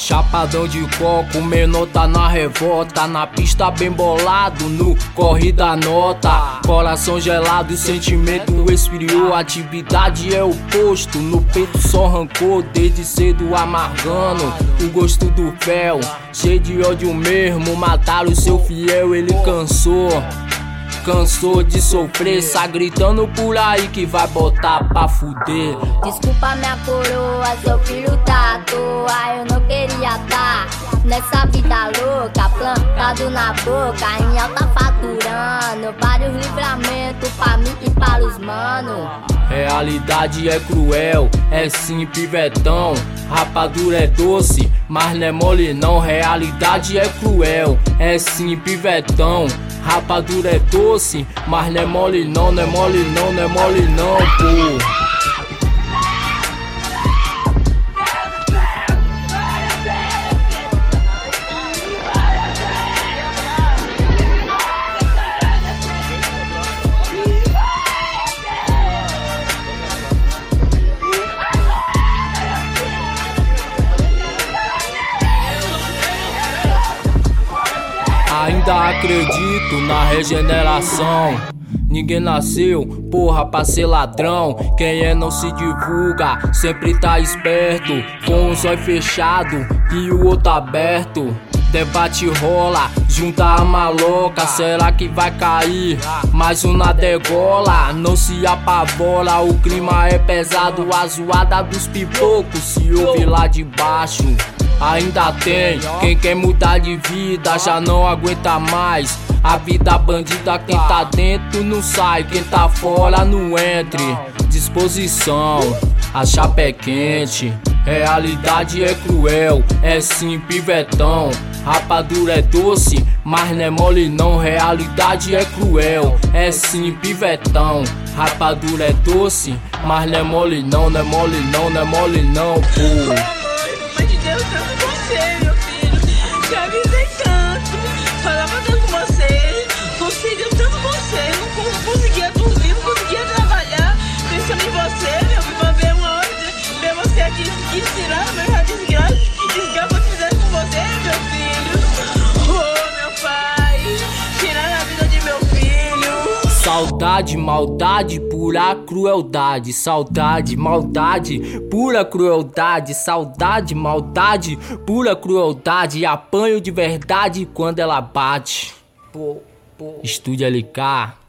Chapadão de coco, menor tá na revolta Na pista bem bolado, no corre da nota. Coração gelado, sentimento esfriou Atividade é o posto, no peito só rancor Desde cedo amargando o gosto do fel Cheio de ódio mesmo, mataram seu fiel, ele cansou Cansou de sofrer, só gritando por aí que vai botar pra fuder. Desculpa minha coroa, seu filho tá nessa vida louca, plantado na boca, em alta faturando. Vários livramentos pra mim e para os mano. Realidade é cruel, é sim pivetão. Rapadura é doce, mas não é mole não. Realidade é cruel, é sim pivetão. Rapadura é doce, mas não é mole não, não é mole não, não é mole não, pô. Ainda acredito na regeneração. Ninguém nasceu, porra, pra ser ladrão. Quem é não se divulga, sempre tá esperto. Com os olhos fechados e o outro aberto. Debate rola, junta a maloca, será que vai cair? Mais uma degola, não se apavora, o clima é pesado, a zoada dos pipocos se ouve lá de baixo. Ainda tem quem quer mudar de vida, já não aguenta mais. A vida bandida, quem tá dentro não sai, quem tá fora não entre. Disposição, a chapa é quente. Realidade é cruel, é sim pivetão. Rapadura é doce, mas não é mole não. Realidade é cruel, é sim pivetão. Rapadura é doce, mas não é mole não, não é mole não, não é mole não, pô alma de Deus, tanto você, meu filho. Te avisei tanto, falava tanto com você, conseguiu tanto você. Não conseguia dormir, não conseguia trabalhar, pensando em você, meu filho, pra ver uma hora, ver você aqui, que ensinar, meu já desgraça, desgraça. Saudade, maldade, pura crueldade. Saudade, maldade, pura crueldade. Saudade, maldade, pura crueldade. Apanho de verdade quando ela bate. Pô, pô. Estúdio LK.